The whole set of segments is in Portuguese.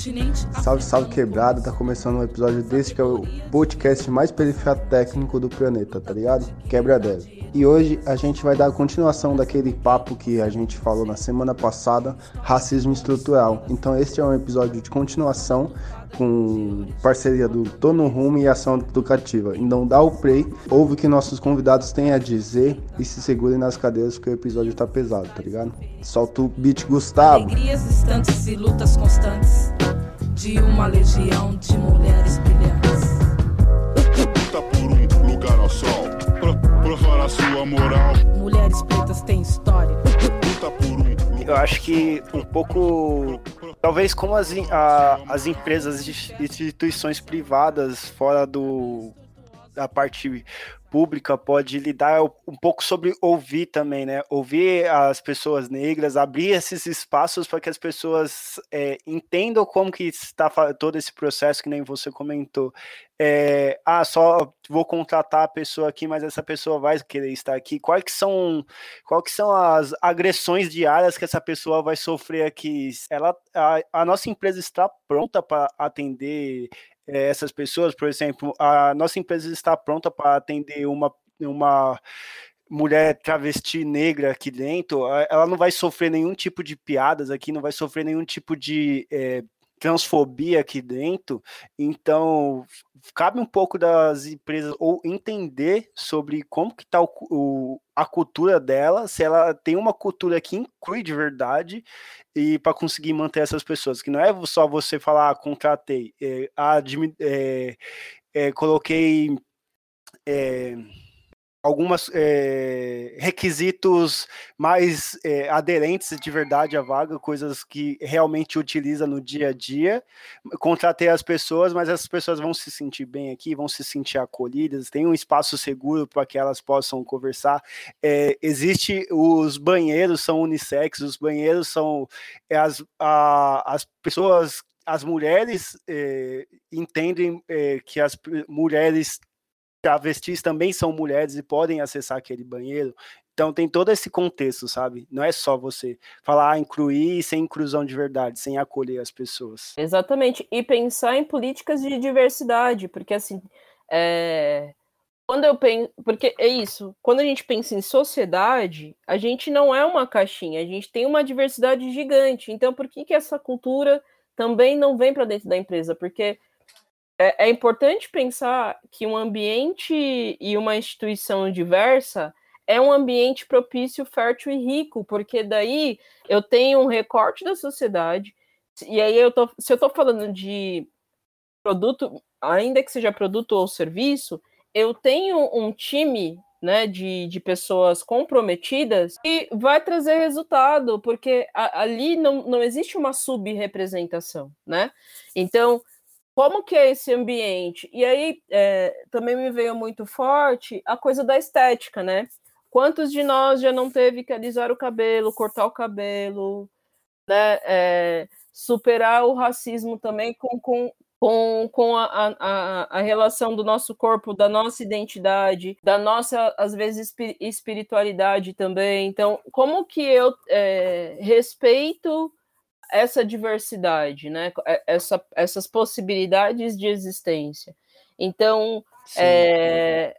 continente. Salve, salve quebrado, tá começando um episódio desse que é o podcast mais periférico técnico do planeta, tá ligado? Quebra deve. E hoje a gente vai dar a continuação daquele papo que a gente falou na semana passada, racismo estrutural. Então este é um episódio de continuação com parceria do Tono Rumo e Ação Educativa. Então dá o play, ouve o que nossos convidados têm a dizer e se segurem nas cadeiras porque o episódio tá pesado, tá ligado? Solta o beat, Gustavo. Alegrias distantes e lutas constantes de uma legião de mulheres brilhantes. Luta por um lugar ao sol, pro, provar a sua moral. Mulheres pretas têm história. Luta por um Eu acho que um pouco talvez como as, a, as empresas e instituições privadas fora do da parte pública pode lidar um pouco sobre ouvir também, né? Ouvir as pessoas negras, abrir esses espaços para que as pessoas é, entendam como que está todo esse processo que nem você comentou. É, ah, só vou contratar a pessoa aqui, mas essa pessoa vai querer estar aqui. Quais que são, quais que são as agressões diárias que essa pessoa vai sofrer aqui? Ela, a, a nossa empresa está pronta para atender é, essas pessoas, por exemplo, a nossa empresa está pronta para atender uma, uma mulher travesti negra aqui dentro, ela não vai sofrer nenhum tipo de piadas aqui, não vai sofrer nenhum tipo de é, transfobia aqui dentro. Então, cabe um pouco das empresas ou entender sobre como que está a cultura dela, se ela tem uma cultura que inclui de verdade e para conseguir manter essas pessoas, que não é só você falar, ah, contratei, é, é, é, coloquei algumas é, requisitos mais é, aderentes de verdade à vaga, coisas que realmente utiliza no dia a dia. Contratei as pessoas, mas essas pessoas vão se sentir bem aqui, vão se sentir acolhidas, tem um espaço seguro para que elas possam conversar. É, existe os banheiros são unissex, os banheiros são as, a, as pessoas as mulheres entendem que as mulheres travestis também são mulheres e podem acessar aquele banheiro. Então tem todo esse contexto, sabe? Não é só você falar ah, incluir sem inclusão de verdade, sem acolher as pessoas. Exatamente. E pensar em políticas de diversidade, porque assim, é... quando eu penso, porque é isso, quando a gente pensa em sociedade, a gente não é uma caixinha, a gente tem uma diversidade gigante. Então por que que essa cultura também não vem para dentro da empresa? Porque é, é importante pensar que um ambiente e uma instituição diversa é um ambiente propício, fértil e rico, porque daí eu tenho um recorte da sociedade, e aí eu tô, se eu estou falando de produto, ainda que seja produto ou serviço, eu tenho um time né, de, de pessoas comprometidas e vai trazer resultado, porque a, ali não, não existe uma subrepresentação, né? Então, como que é esse ambiente? E aí é, também me veio muito forte a coisa da estética, né? Quantos de nós já não teve que alisar o cabelo, cortar o cabelo, né? É, superar o racismo também com, com, com, com a, a, a relação do nosso corpo, da nossa identidade, da nossa, às vezes, espiritualidade também. Então, como que eu é, respeito essa diversidade, né? É, essa, essas possibilidades de existência. Então, é,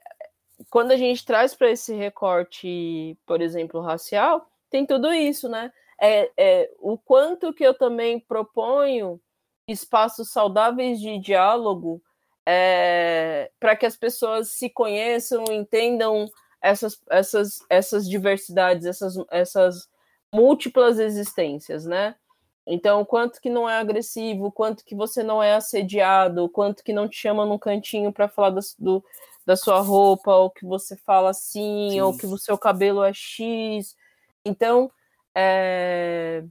quando a gente traz para esse recorte, por exemplo, racial, tem tudo isso, né? É, é, o quanto que eu também proponho espaços saudáveis de diálogo é, para que as pessoas se conheçam, entendam essas, essas, essas diversidades, essas, essas múltiplas existências, né? Então, quanto que não é agressivo, quanto que você não é assediado, quanto que não te chama num cantinho para falar do, do, da sua roupa, ou que você fala assim, Sim. ou que o seu cabelo é X. Então, é,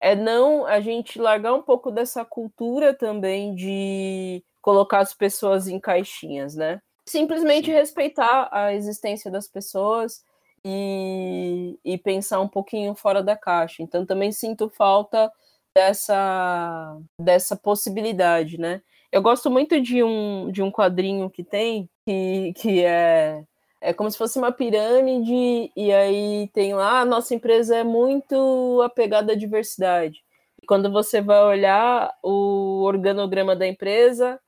é não a gente largar um pouco dessa cultura também de colocar as pessoas em caixinhas, né? Simplesmente Sim. respeitar a existência das pessoas e, e pensar um pouquinho fora da caixa. Então também sinto falta dessa, dessa possibilidade, né? Eu gosto muito de um, de um quadrinho que tem, que, que é, é como se fosse uma pirâmide, e aí tem lá, a nossa empresa é muito apegada à diversidade. quando você vai olhar o organograma da empresa,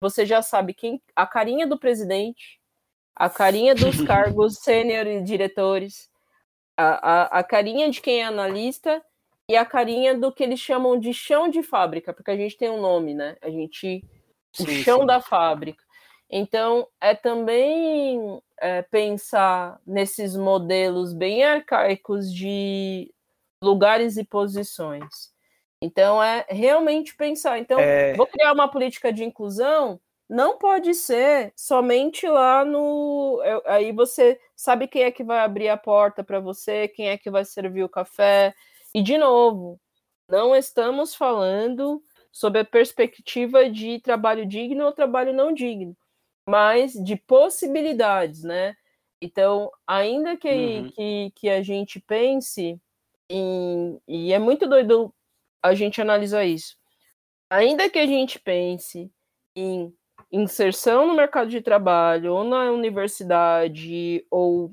você já sabe quem a carinha do presidente, a carinha dos cargos sênior e diretores, a, a, a carinha de quem é analista e a carinha do que eles chamam de chão de fábrica, porque a gente tem um nome, né? A gente. Sim, o chão sim. da fábrica. Então, é também é, pensar nesses modelos bem arcaicos de lugares e posições. Então, é realmente pensar. Então, é... vou criar uma política de inclusão, não pode ser somente lá no. Aí você sabe quem é que vai abrir a porta para você, quem é que vai servir o café. E, de novo, não estamos falando sobre a perspectiva de trabalho digno ou trabalho não digno mas de possibilidades, né? Então, ainda que, uhum. que, que a gente pense em. E é muito doido a gente analisar isso. Ainda que a gente pense em inserção no mercado de trabalho, ou na universidade, ou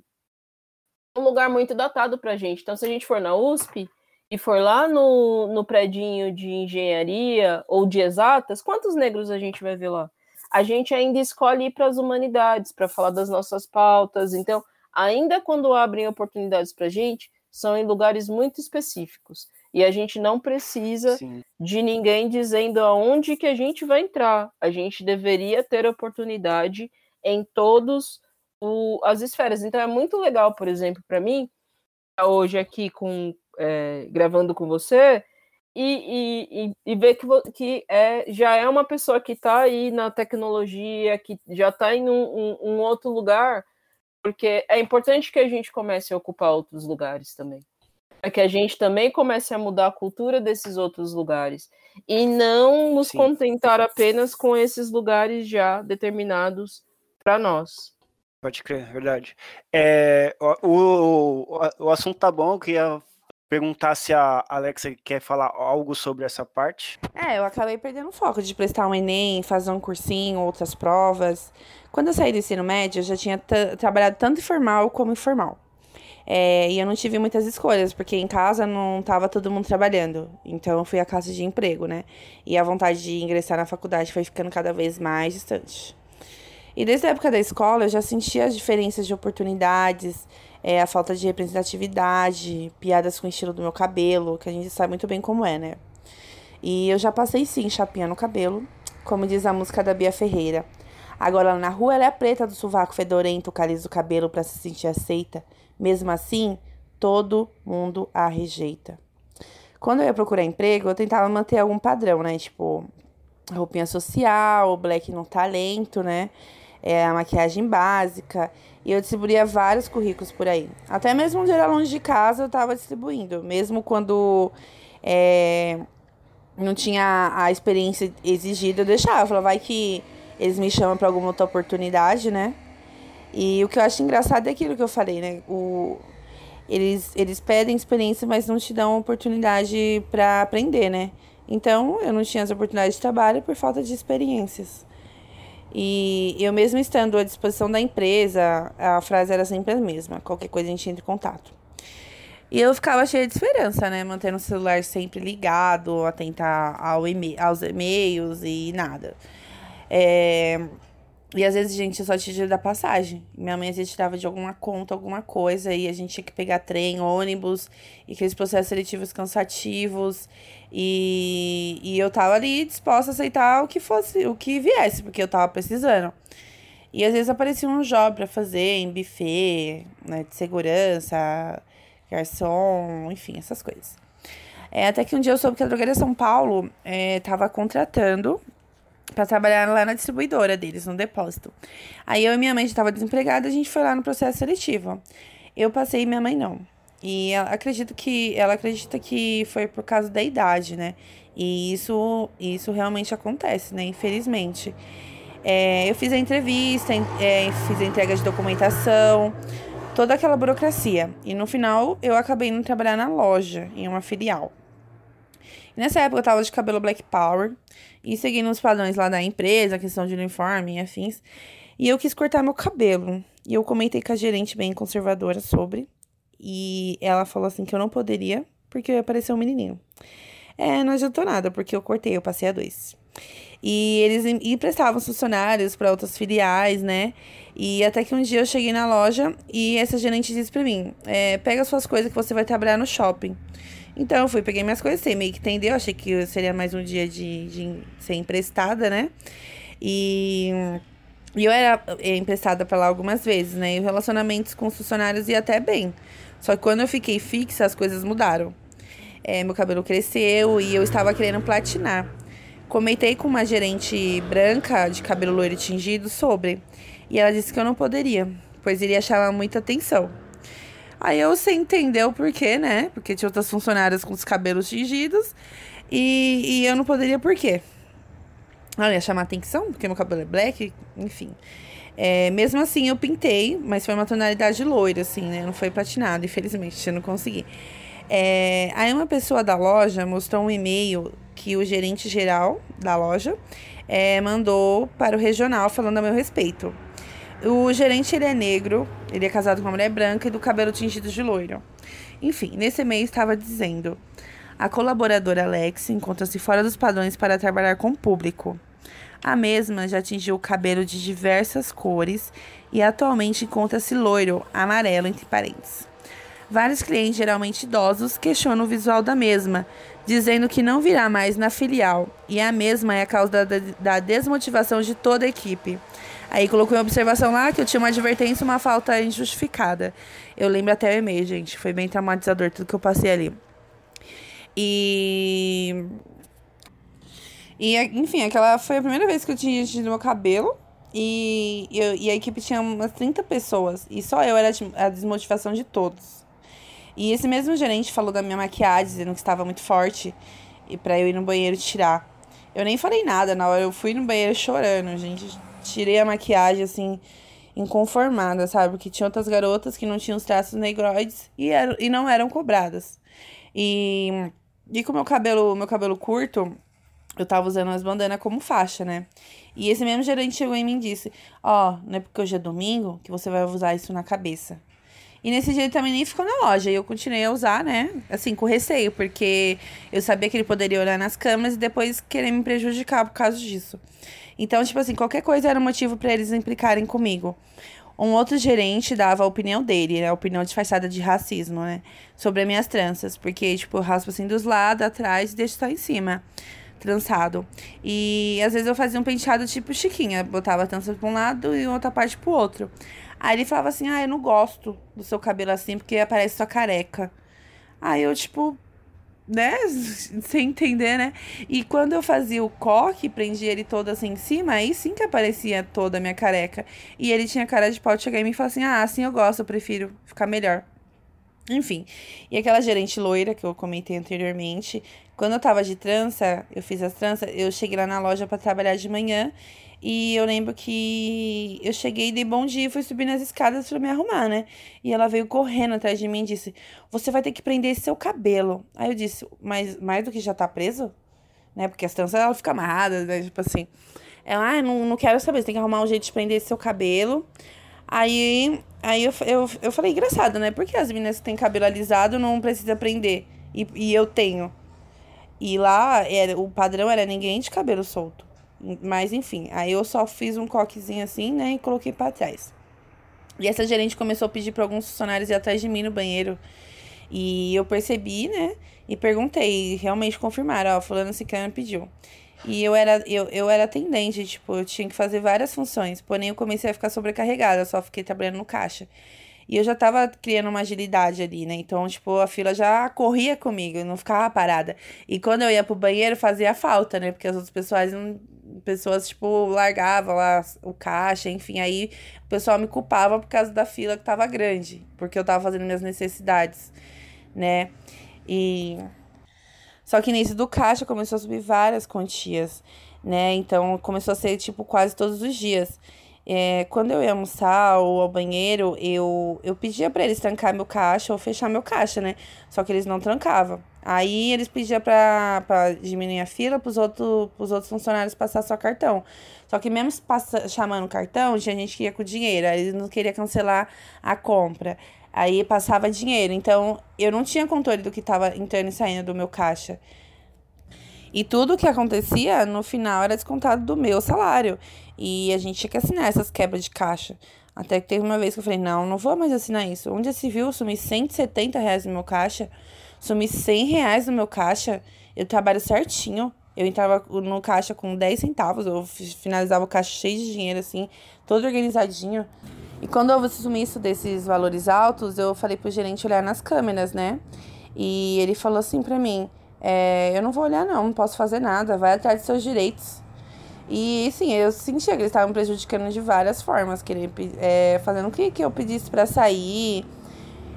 um lugar muito datado para a gente. Então, se a gente for na USP e for lá no, no predinho de engenharia ou de exatas, quantos negros a gente vai ver lá? a gente ainda escolhe ir para as humanidades para falar das nossas pautas. Então, ainda quando abrem oportunidades para a gente, são em lugares muito específicos. E a gente não precisa Sim. de ninguém dizendo aonde que a gente vai entrar. A gente deveria ter oportunidade em todos o, as esferas. Então é muito legal, por exemplo, para mim, hoje aqui com é, gravando com você, e, e, e, ver que, que é, já é uma pessoa que está aí na tecnologia, que já está em um, um, um, outro lugar, porque é importante que a gente comece a ocupar outros lugares também. É que a gente também comece a mudar a cultura desses outros lugares. E não nos Sim. contentar apenas com esses lugares já determinados para nós. Pode crer, verdade. É, o, o, o assunto tá bom, eu queria perguntar se a Alexa quer falar algo sobre essa parte. É, eu acabei perdendo o foco de prestar um Enem, fazer um cursinho, outras provas. Quando eu saí do ensino médio, eu já tinha trabalhado tanto informal como informal. É, e eu não tive muitas escolhas, porque em casa não estava todo mundo trabalhando. Então eu fui à casa de emprego, né? E a vontade de ingressar na faculdade foi ficando cada vez mais distante. E desde a época da escola eu já sentia as diferenças de oportunidades, é, a falta de representatividade, piadas com o estilo do meu cabelo, que a gente sabe muito bem como é, né? E eu já passei sim chapinha no cabelo, como diz a música da Bia Ferreira. Agora na rua ela é preta do sovaco fedorento, o caliço do cabelo para se sentir aceita. Mesmo assim, todo mundo a rejeita. Quando eu ia procurar emprego, eu tentava manter algum padrão, né? Tipo, roupinha social, black no talento, né? É, a maquiagem básica. E eu distribuía vários currículos por aí. Até mesmo onde era longe de casa, eu estava distribuindo. Mesmo quando é, não tinha a experiência exigida, eu deixava. Eu falava, vai que eles me chamam para alguma outra oportunidade, né? E o que eu acho engraçado é aquilo que eu falei, né? O, eles, eles pedem experiência, mas não te dão oportunidade para aprender, né? Então, eu não tinha as oportunidades de trabalho por falta de experiências. E eu mesmo estando à disposição da empresa, a frase era sempre a mesma, qualquer coisa a gente entra em contato. E eu ficava cheia de esperança, né? Mantendo o celular sempre ligado, atentar ao aos e-mails e nada. É... E às vezes, gente, eu só tinha da passagem. Minha mãe às vezes tirava de alguma conta, alguma coisa, e a gente tinha que pegar trem, ônibus, e aqueles processos seletivos cansativos. E, e eu tava ali disposta a aceitar o que fosse, o que viesse, porque eu tava precisando. E às vezes aparecia um job para fazer em buffet, né, de segurança, garçom, enfim, essas coisas. É, até que um dia eu soube que a Drogaria São Paulo estava é, contratando para trabalhar lá na distribuidora deles, no depósito. Aí eu e minha mãe já estava desempregada, a gente foi lá no processo seletivo. Eu passei e minha mãe não. E ela, acredito que ela acredita que foi por causa da idade, né? E isso, isso realmente acontece, né? Infelizmente. É, eu fiz a entrevista, é, fiz a entrega de documentação, toda aquela burocracia. E no final eu acabei indo trabalhar na loja, em uma filial. Nessa época eu tava de cabelo Black Power e seguindo os padrões lá da empresa, questão de uniforme e afins. E eu quis cortar meu cabelo. E eu comentei com a gerente bem conservadora sobre. E ela falou assim que eu não poderia, porque eu ia parecer um menininho. É, não adiantou nada, porque eu cortei, eu passei a dois. E eles emprestavam funcionários para outras filiais, né? E até que um dia eu cheguei na loja e essa gerente disse para mim: é, pega suas coisas que você vai trabalhar no shopping. Então eu fui, peguei minhas coisas, sei meio que entendeu, achei que seria mais um dia de, de ser emprestada, né? E, e eu era eh, emprestada para lá algumas vezes, né? E relacionamentos com os funcionários ia até bem. Só que quando eu fiquei fixa, as coisas mudaram. É, meu cabelo cresceu e eu estava querendo platinar. Comentei com uma gerente branca de cabelo loiro tingido sobre, e ela disse que eu não poderia, pois iria chamar muita atenção. Aí eu sem entender o porquê, né? Porque tinha outras funcionárias com os cabelos tingidos e, e eu não poderia por quê? Ela ia chamar atenção, porque meu cabelo é black, enfim. É, mesmo assim, eu pintei, mas foi uma tonalidade loira, assim, né? Não foi platinado, infelizmente, eu não consegui. É, aí uma pessoa da loja mostrou um e-mail que o gerente geral da loja é, mandou para o regional falando a meu respeito. O gerente ele é negro, ele é casado com uma mulher branca e do cabelo tingido de loiro. Enfim, nesse e-mail estava dizendo: a colaboradora Alex encontra-se fora dos padrões para trabalhar com o público. A mesma já atingiu o cabelo de diversas cores e atualmente encontra-se loiro, amarelo entre parênteses. Vários clientes, geralmente idosos, questionam o visual da mesma, dizendo que não virá mais na filial, e a mesma é a causa da, da desmotivação de toda a equipe. Aí colocou uma observação lá que eu tinha uma advertência uma falta injustificada. Eu lembro até o e-mail, gente. Foi bem traumatizador tudo que eu passei ali. E. E, enfim, aquela foi a primeira vez que eu tinha tido meu cabelo. E, eu, e a equipe tinha umas 30 pessoas. E só eu era a desmotivação de todos. E esse mesmo gerente falou da minha maquiagem, dizendo que estava muito forte e para eu ir no banheiro tirar. Eu nem falei nada na hora, eu fui no banheiro chorando, gente. Tirei a maquiagem assim inconformada, sabe? Porque tinha outras garotas que não tinham os traços negroides e, eram, e não eram cobradas. E, e com meu cabelo, meu cabelo curto, eu tava usando as bandanas como faixa, né? E esse mesmo gerente chegou em mim e disse: Ó, oh, não é porque hoje é domingo que você vai usar isso na cabeça. E nesse dia ele também nem ficou na loja. E eu continuei a usar, né? Assim, com receio, porque eu sabia que ele poderia olhar nas câmeras e depois querer me prejudicar por causa disso. Então, tipo assim, qualquer coisa era motivo para eles implicarem comigo. Um outro gerente dava a opinião dele, né? a opinião disfarçada de racismo, né? Sobre as minhas tranças. Porque, tipo, eu raspo assim dos lados, atrás e deixo só em cima trançado. E às vezes eu fazia um penteado tipo chiquinha, botava a trança pra um lado e outra parte pro outro. Aí ele falava assim: Ah, eu não gosto do seu cabelo assim porque aparece sua careca. Aí eu, tipo, né? Sem entender, né? E quando eu fazia o coque, prendia ele todo assim em cima, aí sim que aparecia toda a minha careca. E ele tinha cara de pau de chegar em mim e falar assim: Ah, assim eu gosto, eu prefiro ficar melhor. Enfim. E aquela gerente loira que eu comentei anteriormente, quando eu tava de trança, eu fiz as tranças, eu cheguei lá na loja para trabalhar de manhã e eu lembro que eu cheguei, dei bom dia e fui subir nas escadas para me arrumar, né? E ela veio correndo atrás de mim e disse: Você vai ter que prender seu cabelo. Aí eu disse: Mas mais do que já tá preso? Né? Porque as tranças ela fica amarrada, né? Tipo assim. Ela, ah, não, não quero saber, você tem que arrumar um jeito de prender seu cabelo. Aí, aí eu, eu, eu falei, engraçado, né? Porque as meninas que têm cabelo alisado não precisa prender. E, e eu tenho. E lá era, o padrão era ninguém de cabelo solto. Mas enfim, aí eu só fiz um coquezinho assim, né, e coloquei para trás. E essa gerente começou a pedir para alguns funcionários ir atrás de mim no banheiro. E eu percebi, né, e perguntei, e realmente confirmaram, ó, fulano Ciclano pediu. E eu era, eu, eu era atendente, tipo, eu tinha que fazer várias funções, porém eu comecei a ficar sobrecarregada, só fiquei trabalhando no caixa. E eu já tava criando uma agilidade ali, né? Então, tipo, a fila já corria comigo, não ficava parada. E quando eu ia pro banheiro, fazia falta, né? Porque as outras pessoas não pessoas, tipo, largavam lá o caixa, enfim, aí o pessoal me culpava por causa da fila que tava grande, porque eu tava fazendo minhas necessidades, né? E só que nisso do caixa começou a subir várias quantias, né? Então começou a ser tipo quase todos os dias. É, quando eu ia almoçar ou ao banheiro, eu, eu pedia para eles trancar meu caixa ou fechar meu caixa, né? Só que eles não trancavam. Aí eles pediam pra diminuir a fila pros, outro, pros outros funcionários passar só cartão. Só que mesmo passa, chamando cartão, tinha gente que ia com dinheiro. Aí eles não queriam cancelar a compra. Aí passava dinheiro. Então eu não tinha controle do que estava entrando e saindo do meu caixa. E tudo que acontecia, no final, era descontado do meu salário. E a gente tinha que assinar essas quebras de caixa. Até que teve uma vez que eu falei, não, não vou mais assinar isso. Onde se viu, sumi 170 reais no meu caixa. Sumi 100 reais no meu caixa. Eu trabalho certinho. Eu entrava no caixa com 10 centavos. Eu finalizava o caixa cheio de dinheiro, assim, todo organizadinho. E quando eu assumi isso desses valores altos, eu falei pro gerente olhar nas câmeras, né? E ele falou assim pra mim: é, Eu não vou olhar, não, não posso fazer nada, vai atrás dos seus direitos. E sim, eu sentia que eles estavam prejudicando de várias formas, querendo, é, fazendo o que, que eu pedisse para sair,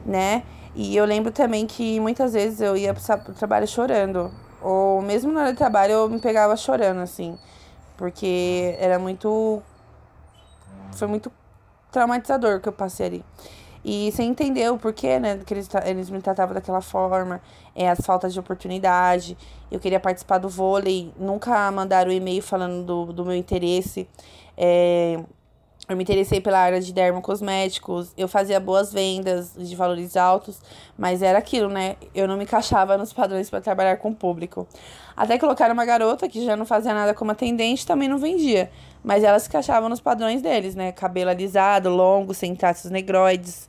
né? E eu lembro também que muitas vezes eu ia pro trabalho chorando. Ou mesmo na hora do trabalho eu me pegava chorando, assim. Porque era muito. Foi muito traumatizador que eu passei ali. E sem entender o porquê, né, que eles, eles me tratavam daquela forma, é, as faltas de oportunidade. Eu queria participar do vôlei, nunca mandaram e-mail falando do, do meu interesse. É, eu me interessei pela área de dermocosméticos, eu fazia boas vendas de valores altos, mas era aquilo, né? Eu não me encaixava nos padrões para trabalhar com o público. Até colocaram uma garota que já não fazia nada como atendente, também não vendia. Mas elas se encaixavam nos padrões deles, né? Cabelo alisado, longo, sem traços negroides.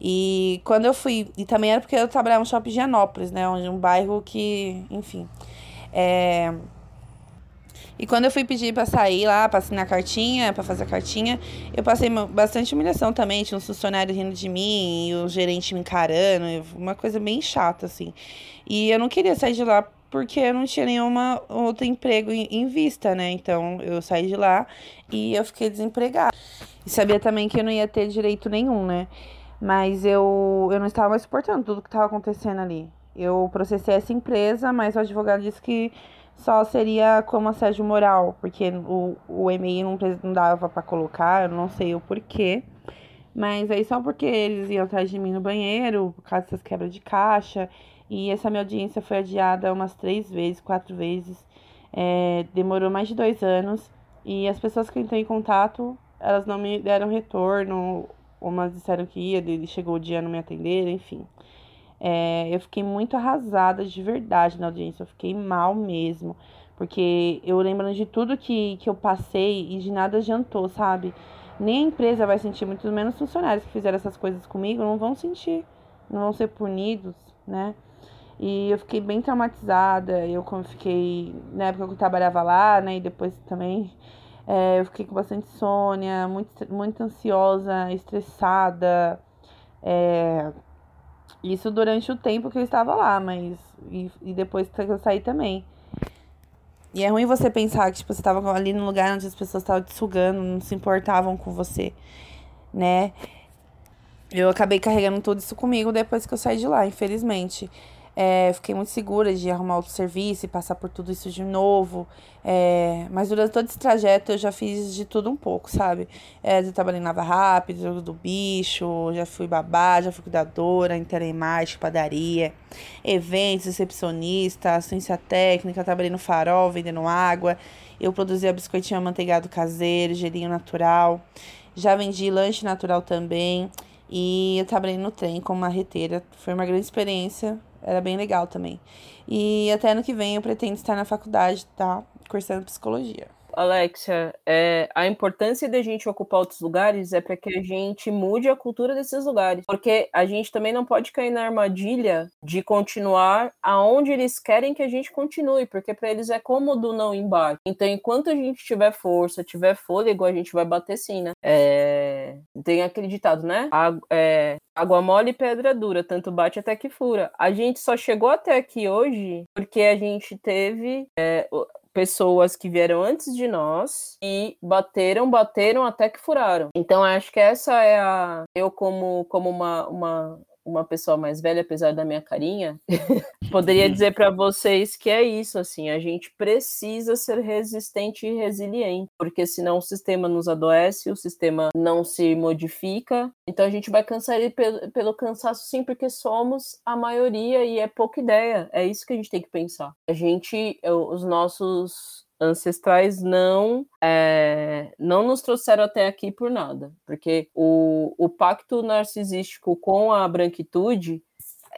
E quando eu fui. E também era porque eu trabalhava no shopping de Anópolis, né? Onde um bairro que. Enfim. É. E quando eu fui pedir para sair lá, pra assinar a cartinha, para fazer a cartinha, eu passei bastante humilhação também. Tinha uns funcionários rindo de mim, e o gerente me encarando, uma coisa bem chata, assim. E eu não queria sair de lá porque eu não tinha nenhuma outro emprego em, vista, né? Então eu saí de lá e eu fiquei desempregada. E sabia também que eu não ia ter direito nenhum, né? Mas eu, eu não estava mais suportando tudo que estava acontecendo ali. Eu processei essa empresa, mas o advogado disse que só seria como assédio moral, porque o, o e-mail não, não dava para colocar, eu não sei o porquê. Mas aí só porque eles iam atrás de mim no banheiro, por causa dessas quebras de caixa, e essa minha audiência foi adiada umas três vezes, quatro vezes. É, demorou mais de dois anos. E as pessoas que eu entrei em contato, elas não me deram retorno. Umas disseram que ia, ele chegou o dia não me atender, enfim. É, eu fiquei muito arrasada de verdade na audiência. Eu fiquei mal mesmo. Porque eu lembro de tudo que, que eu passei e de nada adiantou, sabe? Nem a empresa vai sentir, muito menos funcionários que fizeram essas coisas comigo não vão sentir, não vão ser punidos, né? E eu fiquei bem traumatizada. Eu fiquei. Na época que eu trabalhava lá, né? E depois também. É, eu fiquei com bastante insônia, muito, muito ansiosa, estressada. É, isso durante o tempo que eu estava lá, mas. E, e depois que eu saí também. E é ruim você pensar que tipo, você estava ali no lugar onde as pessoas estavam te sugando, não se importavam com você, né? Eu acabei carregando tudo isso comigo depois que eu saí de lá, infelizmente. É, fiquei muito segura de arrumar outro serviço e passar por tudo isso de novo. É, mas durante todo esse trajeto eu já fiz de tudo um pouco, sabe? É, eu trabalhei em Lava Rápido, do Bicho, já fui babá, já fui cuidadora, interemate, padaria, eventos, recepcionista, assistência técnica, trabalhei no farol vendendo água. Eu produzia biscoitinho amanteigado caseiro, gelinho natural. Já vendi lanche natural também. E eu trabalhei no trem como marreteira. Foi uma grande experiência era bem legal também. E até ano que vem eu pretendo estar na faculdade, tá? Cursando psicologia. Alexia, é, a importância da gente ocupar outros lugares é para que a gente mude a cultura desses lugares. Porque a gente também não pode cair na armadilha de continuar aonde eles querem que a gente continue, porque para eles é cômodo não embarque. Então, enquanto a gente tiver força, tiver fôlego, a gente vai bater sim, né? É, tem aquele ditado, né? A, é, Água mole e pedra dura, tanto bate até que fura. A gente só chegou até aqui hoje porque a gente teve é, pessoas que vieram antes de nós e bateram, bateram até que furaram. Então acho que essa é a eu como como uma, uma uma pessoa mais velha, apesar da minha carinha, poderia dizer para vocês que é isso, assim, a gente precisa ser resistente e resiliente, porque senão o sistema nos adoece, o sistema não se modifica, então a gente vai cansar ele pelo, pelo cansaço sim, porque somos a maioria e é pouca ideia, é isso que a gente tem que pensar. A gente, os nossos ancestrais não é, não nos trouxeram até aqui por nada, porque o, o pacto narcisístico com a branquitude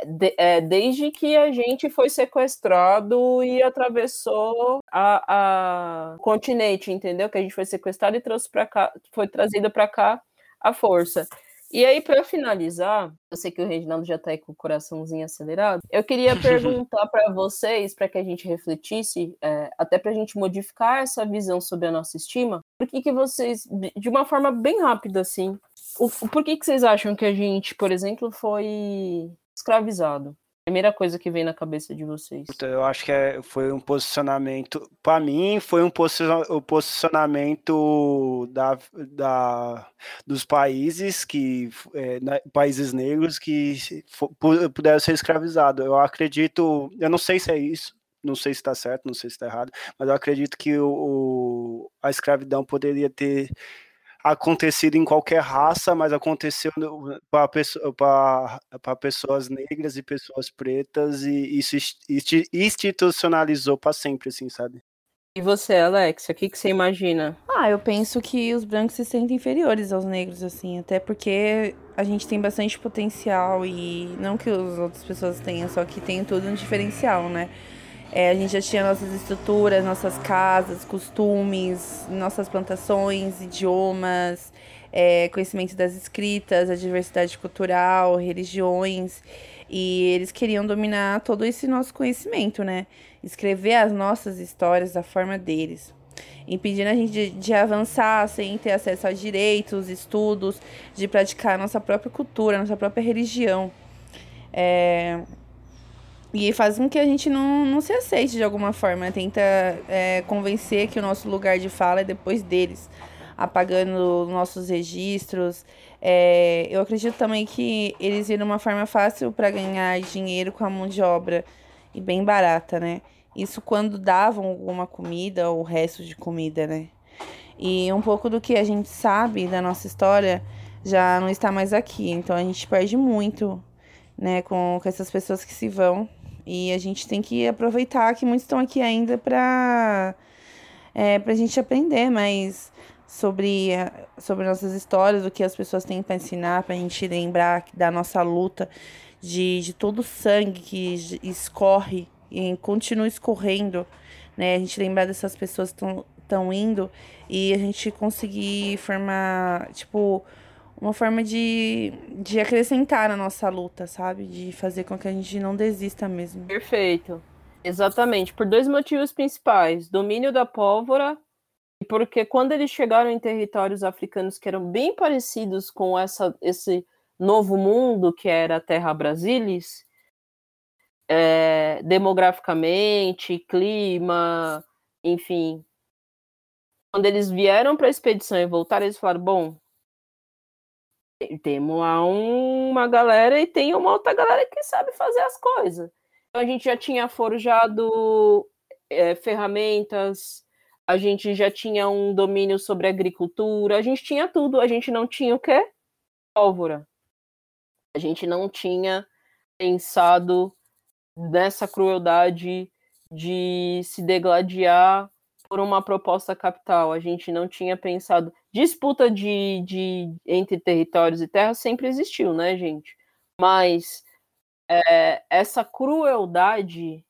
de, é, desde que a gente foi sequestrado e atravessou a, a continente, entendeu? Que a gente foi sequestrado e trouxe para cá, foi trazido para cá a força. E aí, para finalizar, eu sei que o Reginaldo já está aí com o coraçãozinho acelerado. Eu queria perguntar para vocês, para que a gente refletisse, é, até para a gente modificar essa visão sobre a nossa estima, por que, que vocês, de uma forma bem rápida, assim, o, por que, que vocês acham que a gente, por exemplo, foi escravizado? Primeira coisa que vem na cabeça de vocês. Eu acho que é, foi um posicionamento. Para mim, foi um posicionamento da, da, dos países que é, países negros que puderam ser escravizados. Eu acredito. Eu não sei se é isso. Não sei se está certo, não sei se está errado, mas eu acredito que o, o, a escravidão poderia ter acontecido em qualquer raça, mas aconteceu para pessoas negras e pessoas pretas e isso institucionalizou para sempre, assim, sabe? E você, Alex, o que, que você imagina? Ah, eu penso que os brancos se sentem inferiores aos negros, assim, até porque a gente tem bastante potencial e não que as outras pessoas tenham, só que tem tudo um diferencial, né? É, a gente já tinha nossas estruturas, nossas casas, costumes, nossas plantações, idiomas, é, conhecimento das escritas, a diversidade cultural, religiões. E eles queriam dominar todo esse nosso conhecimento, né? Escrever as nossas histórias da forma deles. Impedindo a gente de, de avançar sem ter acesso a direitos, estudos, de praticar nossa própria cultura, nossa própria religião. É, e faz com que a gente não, não se aceite de alguma forma. Tenta é, convencer que o nosso lugar de fala é depois deles, apagando nossos registros. É, eu acredito também que eles viram uma forma fácil para ganhar dinheiro com a mão de obra e bem barata, né? Isso quando davam alguma comida ou resto de comida, né? E um pouco do que a gente sabe da nossa história já não está mais aqui. Então a gente perde muito, né, com, com essas pessoas que se vão e a gente tem que aproveitar que muitos estão aqui ainda para é, a gente aprender mais sobre, sobre nossas histórias, o que as pessoas têm para ensinar, para a gente lembrar da nossa luta, de, de todo o sangue que escorre e continua escorrendo, né? A gente lembrar dessas pessoas que estão indo e a gente conseguir formar, tipo, uma forma de, de acrescentar na nossa luta, sabe? De fazer com que a gente não desista mesmo. Perfeito. Exatamente, por dois motivos principais: domínio da pólvora, e porque quando eles chegaram em territórios africanos que eram bem parecidos com essa, esse novo mundo que era a Terra Brasilis, é, demograficamente, clima, enfim. Quando eles vieram para a expedição e voltaram, eles falaram: bom, temos lá uma galera e tem uma outra galera que sabe fazer as coisas. Então a gente já tinha forjado é, ferramentas, a gente já tinha um domínio sobre agricultura, a gente tinha tudo, a gente não tinha o quê? Pólvora. A gente não tinha pensado nessa crueldade de se degladiar por uma proposta capital. A gente não tinha pensado. Disputa de, de entre territórios e terras sempre existiu, né, gente? Mas é, essa crueldade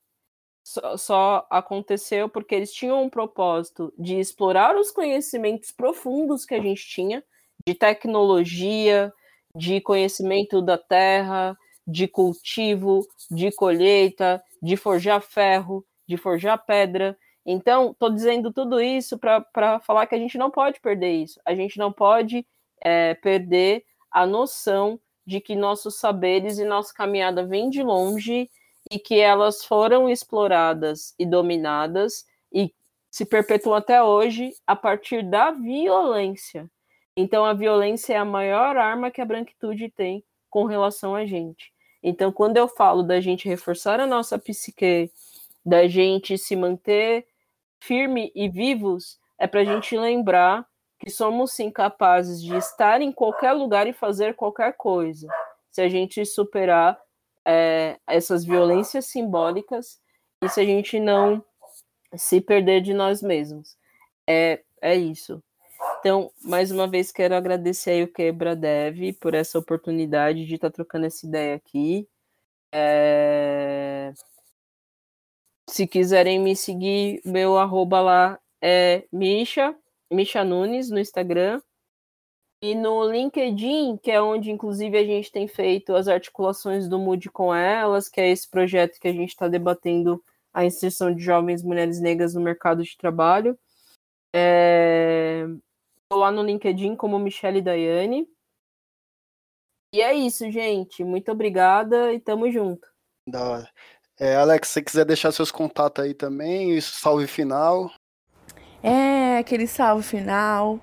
só, só, aconteceu porque eles tinham um propósito de explorar os conhecimentos profundos que a gente tinha, de tecnologia, de conhecimento da terra, de cultivo, de colheita, de forjar ferro, de forjar pedra, então, estou dizendo tudo isso para falar que a gente não pode perder isso. A gente não pode é, perder a noção de que nossos saberes e nossa caminhada vêm de longe e que elas foram exploradas e dominadas e se perpetuam até hoje a partir da violência. Então, a violência é a maior arma que a branquitude tem com relação a gente. Então, quando eu falo da gente reforçar a nossa psique, da gente se manter firme e vivos é para a gente lembrar que somos sim capazes de estar em qualquer lugar e fazer qualquer coisa, se a gente superar é, essas violências simbólicas e se a gente não se perder de nós mesmos. É, é isso. Então, mais uma vez, quero agradecer aí o Quebra Dev por essa oportunidade de estar tá trocando essa ideia aqui. É... Se quiserem me seguir, meu arroba lá é Misha, Misha Nunes no Instagram. E no LinkedIn, que é onde inclusive a gente tem feito as articulações do Mood com elas, que é esse projeto que a gente está debatendo a inserção de jovens mulheres negras no mercado de trabalho. É... Estou lá no LinkedIn como Michelle Daiane. E é isso, gente. Muito obrigada e tamo junto. Da hora. É, Alex, se você quiser deixar seus contatos aí também, salve final. É, aquele salve final.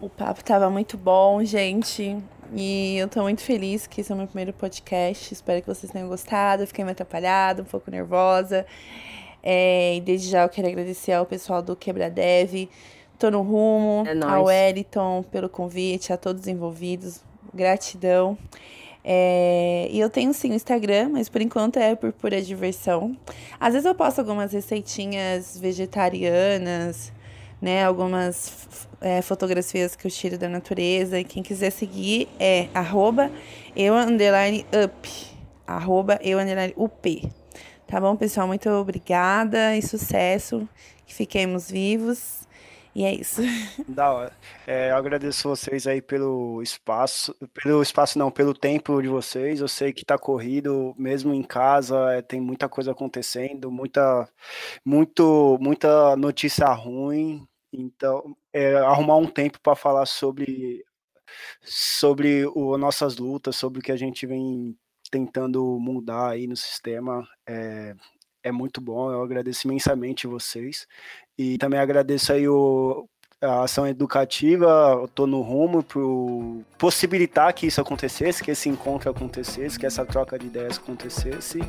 O papo tava muito bom, gente. E eu tô muito feliz que esse é o meu primeiro podcast. Espero que vocês tenham gostado. Eu fiquei meio atrapalhada, um pouco nervosa. É, e desde já eu quero agradecer ao pessoal do Quebradev. Tô no rumo, É nóis. ao Wellington pelo convite, a todos os envolvidos. Gratidão. É, e eu tenho sim o Instagram, mas por enquanto é por pura diversão. Às vezes eu posto algumas receitinhas vegetarianas, né? Algumas é, fotografias que eu tiro da natureza. E quem quiser seguir é arroba eu underline up. Arroba eu underline up. Tá bom, pessoal? Muito obrigada e sucesso. Que fiquemos vivos. E é isso. Da hora. É, eu agradeço vocês aí pelo espaço, pelo espaço não, pelo tempo de vocês. Eu sei que tá corrido, mesmo em casa, é, tem muita coisa acontecendo, muita, muito, muita notícia ruim. Então, é, arrumar um tempo para falar sobre, sobre o, nossas lutas, sobre o que a gente vem tentando mudar aí no sistema, é, é muito bom. Eu agradeço imensamente vocês. E também agradeço aí o, a ação educativa, eu tô no rumo para possibilitar que isso acontecesse, que esse encontro acontecesse, que essa troca de ideias acontecesse.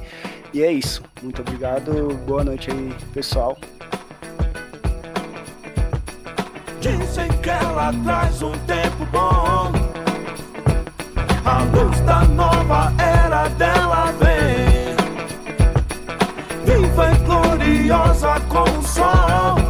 E é isso. Muito obrigado. Boa noite aí, pessoal. Dizem que ela traz um tempo bom. A luz da nova gloriosa com o sol.